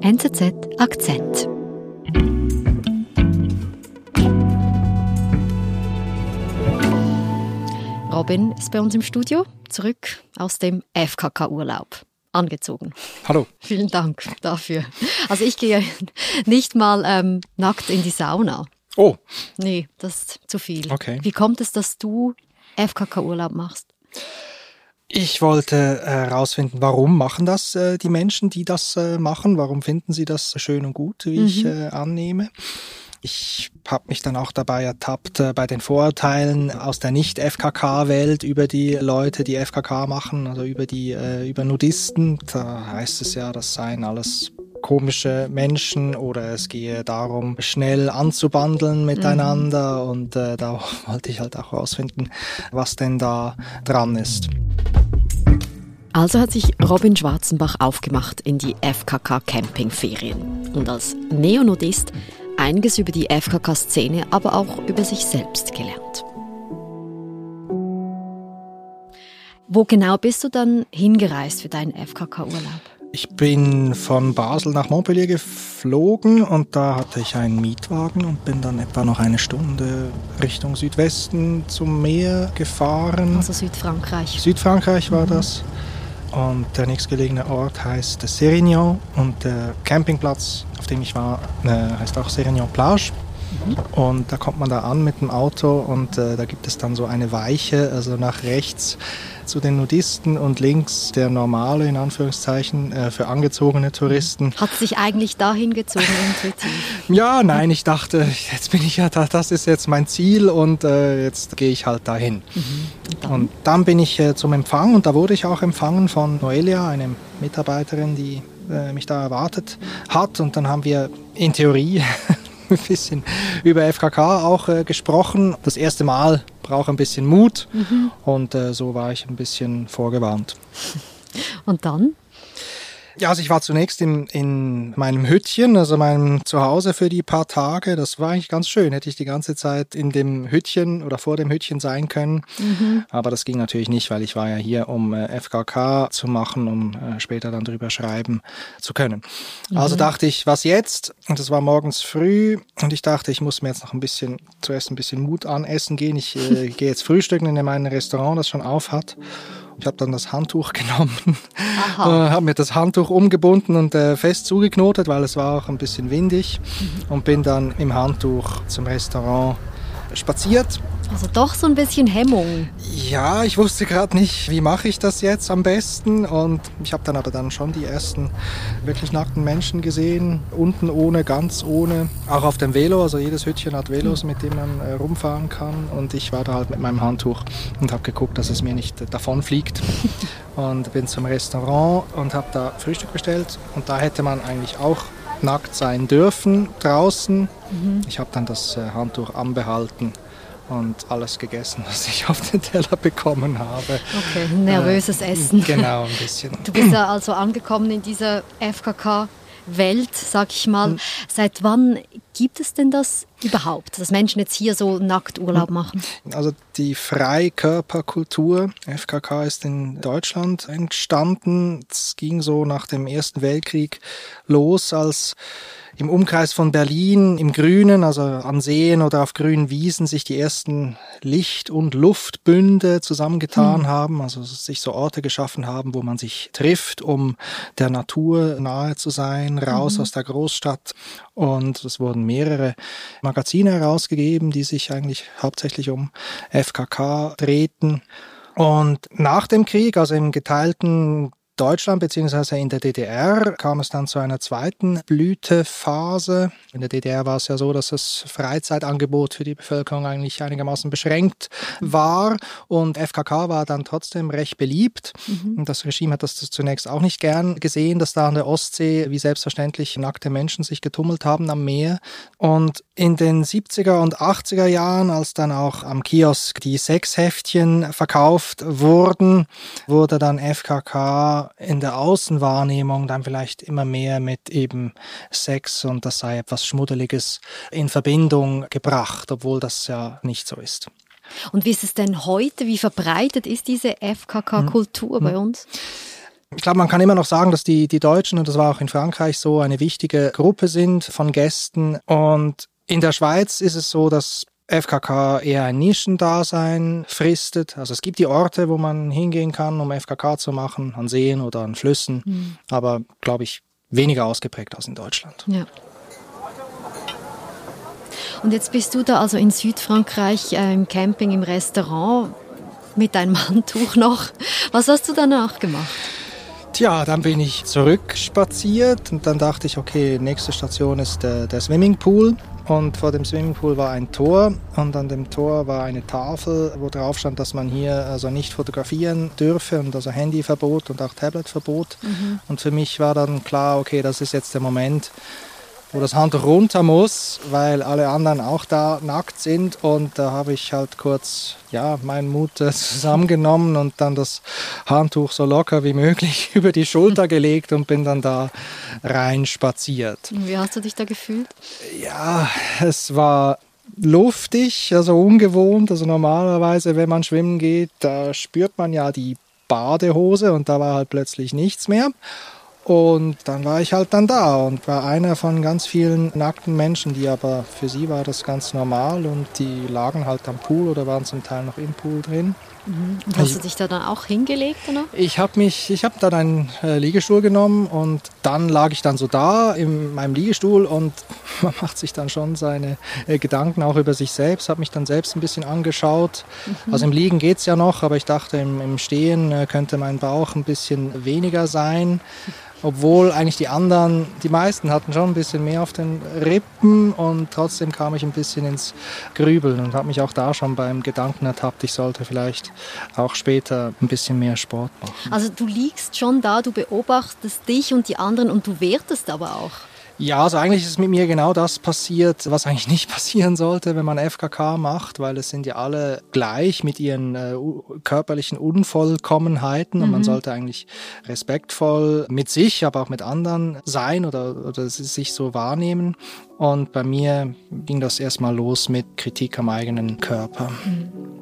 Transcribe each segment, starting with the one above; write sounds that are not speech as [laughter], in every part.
NZZ Akzent. Robin ist bei uns im Studio, zurück aus dem FKK-Urlaub. Angezogen. Hallo. Vielen Dank dafür. Also ich gehe nicht mal ähm, nackt in die Sauna. Oh. Nee, das ist zu viel. Okay. Wie kommt es, dass du FKK-Urlaub machst? Ich wollte herausfinden, äh, warum machen das äh, die Menschen, die das äh, machen? Warum finden sie das schön und gut, wie mhm. ich äh, annehme? Ich habe mich dann auch dabei ertappt äh, bei den Vorurteilen aus der Nicht-FKK-Welt über die Leute, die FKK machen, also über die äh, über Nudisten. Da heißt es ja, das seien alles komische Menschen oder es gehe darum, schnell anzubandeln miteinander mhm. und äh, da [laughs] wollte ich halt auch herausfinden, was denn da dran ist. Also hat sich Robin Schwarzenbach aufgemacht in die FKK Campingferien und als Neonudist einiges über die FKK-Szene, aber auch über sich selbst gelernt. Wo genau bist du dann hingereist für deinen FKK-Urlaub? Ich bin von Basel nach Montpellier geflogen und da hatte ich einen Mietwagen und bin dann etwa noch eine Stunde Richtung Südwesten zum Meer gefahren. Also Südfrankreich. Südfrankreich war mhm. das. Und der nächstgelegene Ort heißt Sérignan und der Campingplatz, auf dem ich war, äh, heißt auch Sérignan Plage. Mhm. Und da kommt man da an mit dem Auto und äh, da gibt es dann so eine Weiche, also nach rechts zu den Nudisten und links der normale, in Anführungszeichen, äh, für angezogene Touristen. Hat sich eigentlich dahin gezogen intuitiv? [laughs] ja, nein, ich dachte, jetzt bin ich ja da, das ist jetzt mein Ziel und äh, jetzt gehe ich halt dahin. Mhm. Dann? Und dann bin ich äh, zum Empfang und da wurde ich auch empfangen von Noelia, eine Mitarbeiterin, die äh, mich da erwartet hat. Und dann haben wir in Theorie [laughs] ein bisschen über FKK auch äh, gesprochen. Das erste Mal brauche ein bisschen Mut mhm. und äh, so war ich ein bisschen vorgewarnt. Und dann? Ja, also ich war zunächst in, in meinem Hüttchen, also meinem Zuhause für die paar Tage. Das war eigentlich ganz schön. Hätte ich die ganze Zeit in dem Hüttchen oder vor dem Hüttchen sein können. Mhm. Aber das ging natürlich nicht, weil ich war ja hier, um äh, FKK zu machen, um äh, später dann drüber schreiben zu können. Also mhm. Also dachte ich, was jetzt? Und es war morgens früh und ich dachte, ich muss mir jetzt noch ein bisschen, zuerst ein bisschen Mut anessen gehen. Ich äh, [laughs] gehe jetzt frühstücken in meinem Restaurant, das schon auf hat. Ich habe dann das Handtuch [laughs] genommen, äh, habe mir das Handtuch umgebunden und äh, fest zugeknotet, weil es war auch ein bisschen windig mhm. und bin dann im Handtuch zum Restaurant spaziert also doch so ein bisschen Hemmung. Ja, ich wusste gerade nicht, wie mache ich das jetzt am besten. Und ich habe dann aber dann schon die ersten wirklich nackten Menschen gesehen. Unten ohne, ganz ohne. Auch auf dem Velo. Also jedes Hütchen hat Velos, mit denen man äh, rumfahren kann. Und ich war da halt mit meinem Handtuch und habe geguckt, dass es mir nicht äh, davon fliegt. [laughs] und bin zum Restaurant und habe da Frühstück bestellt. Und da hätte man eigentlich auch nackt sein dürfen draußen. Mhm. Ich habe dann das äh, Handtuch anbehalten und alles gegessen, was ich auf den Teller bekommen habe. Okay, nervöses äh, Essen. Genau, ein bisschen. Du bist ja also angekommen in dieser FKK. Welt, sag ich mal. Hm. Seit wann gibt es denn das überhaupt, dass Menschen jetzt hier so nackt Urlaub machen? Also die Freikörperkultur, FKK ist in Deutschland entstanden. Es ging so nach dem Ersten Weltkrieg los, als im Umkreis von Berlin im Grünen, also an Seen oder auf grünen Wiesen, sich die ersten Licht- und Luftbünde zusammengetan hm. haben, also sich so Orte geschaffen haben, wo man sich trifft, um der Natur nahe zu sein, raus mhm. aus der Großstadt. Und es wurden mehrere Magazine herausgegeben, die sich eigentlich hauptsächlich um FKK drehten. Und nach dem Krieg, also im geteilten Deutschland beziehungsweise in der DDR kam es dann zu einer zweiten Blütephase. In der DDR war es ja so, dass das Freizeitangebot für die Bevölkerung eigentlich einigermaßen beschränkt war und FKK war dann trotzdem recht beliebt. Mhm. Das Regime hat das zunächst auch nicht gern gesehen, dass da an der Ostsee wie selbstverständlich nackte Menschen sich getummelt haben am Meer. Und in den 70er und 80er Jahren, als dann auch am Kiosk die Sexheftchen verkauft wurden, wurde dann FKK in der Außenwahrnehmung dann vielleicht immer mehr mit eben Sex und das sei etwas Schmuddeliges in Verbindung gebracht, obwohl das ja nicht so ist. Und wie ist es denn heute? Wie verbreitet ist diese FKK-Kultur hm. bei uns? Ich glaube, man kann immer noch sagen, dass die, die Deutschen, und das war auch in Frankreich so, eine wichtige Gruppe sind von Gästen. Und in der Schweiz ist es so, dass FKK eher ein Nischendasein fristet. Also es gibt die Orte, wo man hingehen kann, um FKK zu machen, an Seen oder an Flüssen, mhm. aber glaube ich weniger ausgeprägt als in Deutschland. Ja. Und jetzt bist du da also in Südfrankreich äh, im Camping, im Restaurant mit deinem [laughs] Handtuch noch. Was hast du danach gemacht? Tja, dann bin ich zurückspaziert und dann dachte ich, okay, nächste Station ist der, der Swimmingpool. Und vor dem Swimmingpool war ein Tor und an dem Tor war eine Tafel, wo drauf stand, dass man hier also nicht fotografieren dürfe und also Handyverbot und auch Tabletverbot. Mhm. Und für mich war dann klar, okay, das ist jetzt der Moment, wo das Handtuch runter muss, weil alle anderen auch da nackt sind. Und da habe ich halt kurz ja, meinen Mut äh, zusammengenommen und dann das Handtuch so locker wie möglich [laughs] über die Schulter [laughs] gelegt und bin dann da rein spaziert. Wie hast du dich da gefühlt? Ja, es war luftig, also ungewohnt. Also normalerweise, wenn man schwimmen geht, da spürt man ja die Badehose und da war halt plötzlich nichts mehr. Und dann war ich halt dann da und war einer von ganz vielen nackten Menschen, die aber für sie war das ganz normal und die lagen halt am Pool oder waren zum Teil noch im Pool drin. Mhm. Und hast ich, du dich da dann auch hingelegt? Oder? Ich habe mich, ich habe dann einen äh, Liegestuhl genommen und dann lag ich dann so da in meinem Liegestuhl und [laughs] man macht sich dann schon seine äh, Gedanken auch über sich selbst, habe mich dann selbst ein bisschen angeschaut. Mhm. Also im Liegen geht es ja noch, aber ich dachte im, im Stehen äh, könnte mein Bauch ein bisschen weniger sein. Obwohl eigentlich die anderen, die meisten hatten schon ein bisschen mehr auf den Rippen und trotzdem kam ich ein bisschen ins Grübeln und habe mich auch da schon beim Gedanken ertappt, ich sollte vielleicht auch später ein bisschen mehr Sport machen. Also du liegst schon da, du beobachtest dich und die anderen und du wertest aber auch. Ja, also eigentlich ist mit mir genau das passiert, was eigentlich nicht [laughs] passieren sollte, wenn man FKK macht, weil es sind ja alle gleich mit ihren äh, körperlichen Unvollkommenheiten mhm. und man mhm. sollte eigentlich respektvoll mit sich, aber auch mit anderen sein oder, oder sich so wahrnehmen. Und bei mir ging das erstmal los mit Kritik am eigenen Körper. Mhm.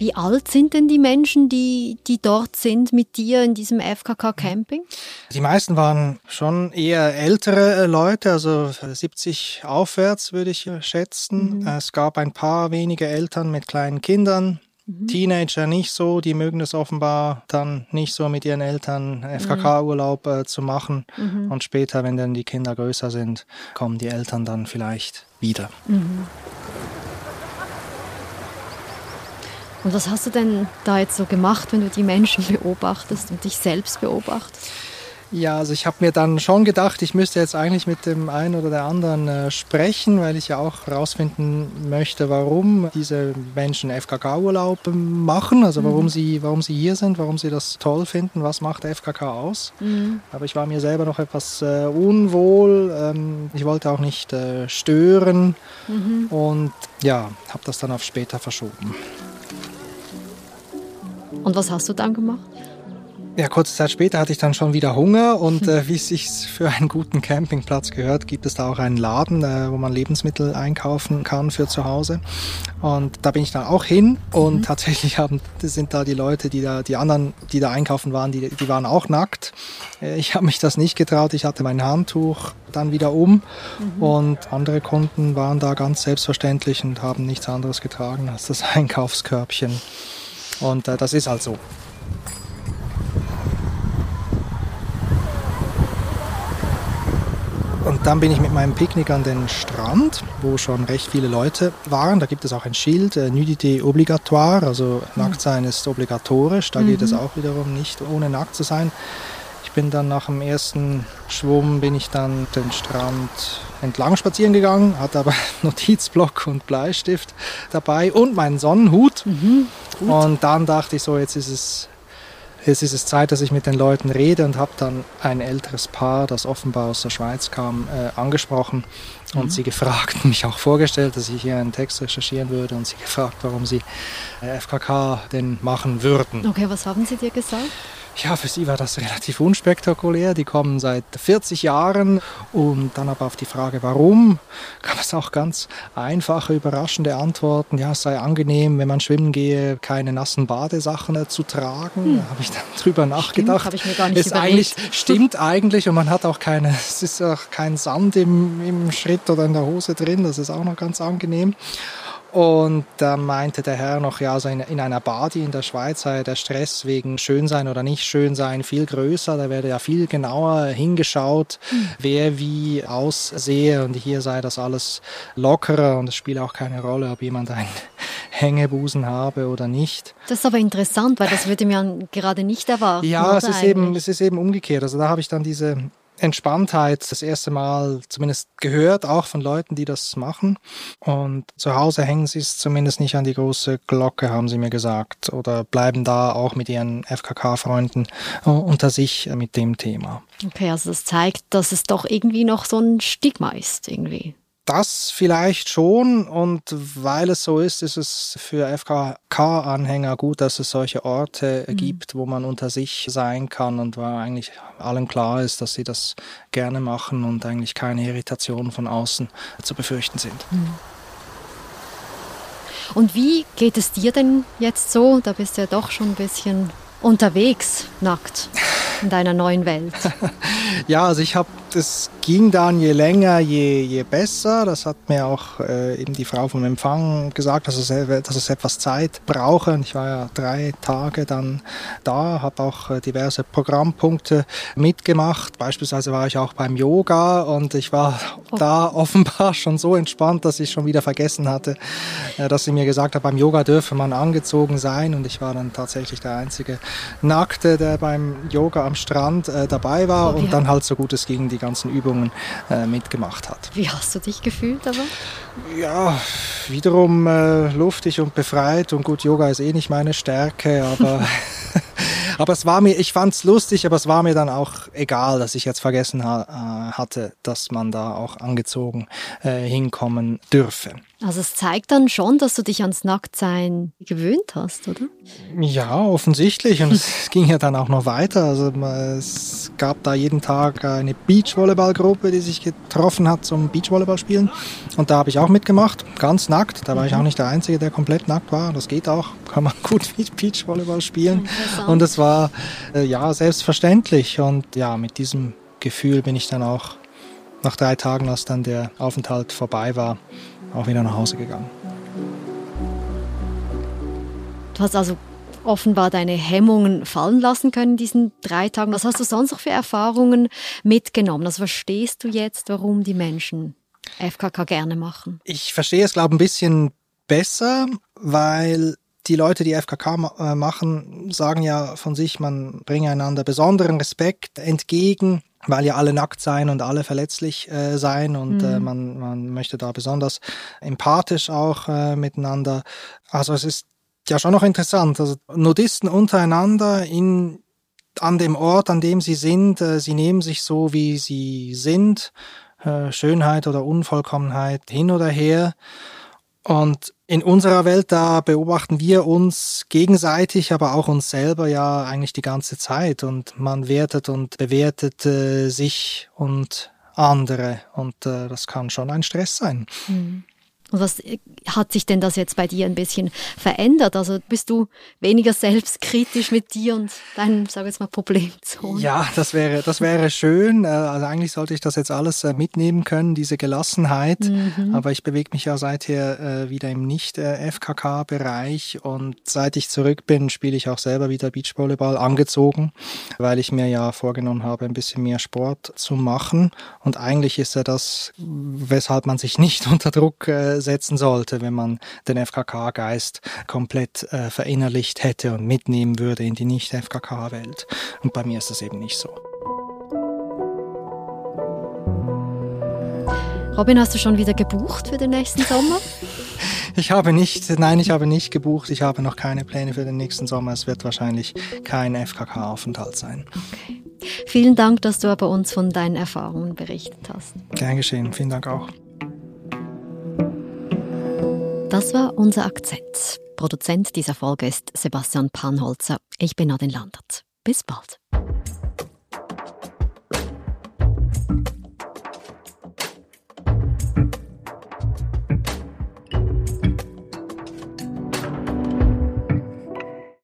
Wie alt sind denn die Menschen, die, die dort sind mit dir in diesem FKK-Camping? Die meisten waren schon eher ältere äh, Leute, also 70 aufwärts würde ich schätzen. Mhm. Es gab ein paar wenige Eltern mit kleinen Kindern. Mhm. Teenager nicht so, die mögen es offenbar dann nicht so mit ihren Eltern FKK-Urlaub äh, zu machen. Mhm. Und später, wenn dann die Kinder größer sind, kommen die Eltern dann vielleicht wieder. Mhm. Und was hast du denn da jetzt so gemacht, wenn du die Menschen beobachtest und dich selbst beobachtest? Ja, also ich habe mir dann schon gedacht, ich müsste jetzt eigentlich mit dem einen oder der anderen äh, sprechen, weil ich ja auch herausfinden möchte, warum diese Menschen FKK-Urlaub machen, also warum, mhm. sie, warum sie hier sind, warum sie das toll finden, was macht FKK aus. Mhm. Aber ich war mir selber noch etwas äh, unwohl, ähm, ich wollte auch nicht äh, stören mhm. und ja, habe das dann auf später verschoben. Und was hast du dann gemacht? Ja, kurze Zeit später hatte ich dann schon wieder Hunger und äh, wie es sich für einen guten Campingplatz gehört, gibt es da auch einen Laden, äh, wo man Lebensmittel einkaufen kann für zu Hause. Und da bin ich dann auch hin und mhm. tatsächlich haben, sind da die Leute, die da, die anderen, die da einkaufen waren, die, die waren auch nackt. Äh, ich habe mich das nicht getraut. Ich hatte mein Handtuch dann wieder um mhm. und andere Kunden waren da ganz selbstverständlich und haben nichts anderes getragen als das [laughs] Einkaufskörbchen. Und äh, das ist halt so. Und dann bin ich mit meinem Picknick an den Strand, wo schon recht viele Leute waren. Da gibt es auch ein Schild, äh, Nudité obligatoire, also nackt sein ist obligatorisch. Da mhm. geht es mhm. auch wiederum nicht ohne nackt zu sein. Ich bin dann nach dem ersten Schwumm bin ich dann den Strand entlang spazieren gegangen, hatte aber [laughs] Notizblock und Bleistift dabei und meinen Sonnenhut. Mhm, und dann dachte ich so, jetzt ist es jetzt ist es Zeit, dass ich mit den Leuten rede und habe dann ein älteres Paar, das offenbar aus der Schweiz kam, äh, angesprochen und mhm. sie gefragt, [laughs] mich auch vorgestellt, dass ich hier einen Text recherchieren würde und sie gefragt, warum sie äh, FKK denn machen würden. Okay, was haben sie dir gesagt? Ja, für sie war das relativ unspektakulär. Die kommen seit 40 Jahren und dann aber auf die Frage, warum, gab es auch ganz einfache, überraschende Antworten. Ja, es sei angenehm, wenn man schwimmen gehe, keine nassen Badesachen zu tragen. Hm. Da habe ich dann [laughs] drüber nachgedacht. Stimmt, ich mir gar nicht es eigentlich [laughs] stimmt eigentlich und man hat auch keine, es ist auch kein Sand im, im Schritt oder in der Hose drin. Das ist auch noch ganz angenehm. Und da meinte der Herr noch, ja, also in, in einer Badi in der Schweiz sei der Stress wegen Schönsein oder nicht Schönsein viel größer. Da werde ja viel genauer hingeschaut, mhm. wer wie aussehe. Und hier sei das alles lockerer und es spiele auch keine Rolle, ob jemand einen [laughs] Hängebusen habe oder nicht. Das ist aber interessant, weil das würde man gerade nicht erwarten. Ja, es ist, eben, es ist eben umgekehrt. Also da habe ich dann diese Entspanntheit das erste Mal zumindest gehört, auch von Leuten, die das machen. Und zu Hause hängen sie es zumindest nicht an die große Glocke, haben sie mir gesagt, oder bleiben da auch mit ihren FKK-Freunden äh, unter sich mit dem Thema. Okay, also das zeigt, dass es doch irgendwie noch so ein Stigma ist, irgendwie das vielleicht schon und weil es so ist, ist es für FKK-Anhänger gut, dass es solche Orte mhm. gibt, wo man unter sich sein kann und wo eigentlich allen klar ist, dass sie das gerne machen und eigentlich keine Irritationen von außen zu befürchten sind. Mhm. Und wie geht es dir denn jetzt so? Da bist du ja doch schon ein bisschen unterwegs, nackt in deiner neuen Welt? [laughs] ja, also ich habe, das ging dann je länger, je, je besser. Das hat mir auch äh, eben die Frau vom Empfang gesagt, dass es, dass es etwas Zeit brauche. Und ich war ja drei Tage dann da, habe auch äh, diverse Programmpunkte mitgemacht. Beispielsweise war ich auch beim Yoga und ich war oh. da offenbar schon so entspannt, dass ich schon wieder vergessen hatte, äh, dass sie mir gesagt hat, beim Yoga dürfe man angezogen sein. Und ich war dann tatsächlich der einzige Nackte, der beim Yoga am Strand äh, dabei war oh, und dann halt so gut es ging die ganzen Übungen äh, mitgemacht hat. Wie hast du dich gefühlt aber? Ja, wiederum äh, luftig und befreit und gut, Yoga ist eh nicht meine Stärke, aber [laughs] Aber es war mir, ich fand es lustig, aber es war mir dann auch egal, dass ich jetzt vergessen ha äh, hatte, dass man da auch angezogen äh, hinkommen dürfe. Also es zeigt dann schon, dass du dich ans Nacktsein gewöhnt hast, oder? Ja, offensichtlich. Und es [laughs] ging ja dann auch noch weiter. Also es gab da jeden Tag eine Beachvolleyballgruppe, die sich getroffen hat zum Beachvolleyball spielen. Und da habe ich auch mitgemacht, ganz nackt. Da war ich auch mhm. nicht der Einzige, der komplett nackt war. Das geht auch, kann man [laughs] gut Beachvolleyball spielen. Und es war äh, ja selbstverständlich. Und ja, mit diesem Gefühl bin ich dann auch nach drei Tagen, als dann der Aufenthalt vorbei war, auch wieder nach Hause gegangen. Du hast also offenbar deine Hemmungen fallen lassen können in diesen drei Tagen. Was hast du sonst noch für Erfahrungen mitgenommen? Also verstehst du jetzt, warum die Menschen FKK gerne machen? Ich verstehe es, glaube ich, ein bisschen besser, weil die Leute, die FKK äh, machen, sagen ja von sich, man bringe einander besonderen Respekt entgegen weil ja alle nackt sein und alle verletzlich äh, sein und äh, mhm. äh, man, man möchte da besonders empathisch auch äh, miteinander. Also es ist ja schon noch interessant. Also Nudisten untereinander in an dem Ort, an dem sie sind, äh, sie nehmen sich so, wie sie sind, äh, Schönheit oder Unvollkommenheit hin oder her. Und in unserer Welt, da beobachten wir uns gegenseitig, aber auch uns selber ja eigentlich die ganze Zeit. Und man wertet und bewertet äh, sich und andere. Und äh, das kann schon ein Stress sein. Mhm. Und was äh, hat sich denn das jetzt bei dir ein bisschen verändert? Also bist du weniger selbstkritisch mit dir und deinen, sag jetzt mal, Problemzonen? Ja, das wäre, das wäre schön. Äh, also eigentlich sollte ich das jetzt alles äh, mitnehmen können, diese Gelassenheit. Mhm. Aber ich bewege mich ja seither wieder im Nicht-FKK-Bereich und seit ich zurück bin, spiele ich auch selber wieder Beachvolleyball angezogen, weil ich mir ja vorgenommen habe, ein bisschen mehr Sport zu machen. Und eigentlich ist ja das, weshalb man sich nicht [laughs] unter Druck setzen sollte, wenn man den FKK-Geist komplett äh, verinnerlicht hätte und mitnehmen würde in die Nicht-FKK-Welt. Und bei mir ist das eben nicht so. Robin, hast du schon wieder gebucht für den nächsten Sommer? [laughs] Ich habe nicht, nein, ich habe nicht gebucht. Ich habe noch keine Pläne für den nächsten Sommer. Es wird wahrscheinlich kein FKK-Aufenthalt sein. Okay. Vielen Dank, dass du aber uns von deinen Erfahrungen berichtet hast. Gern geschehen. Vielen Dank auch. Das war unser Akzent. Produzent dieser Folge ist Sebastian Panholzer. Ich bin Nadine Landert. Bis bald.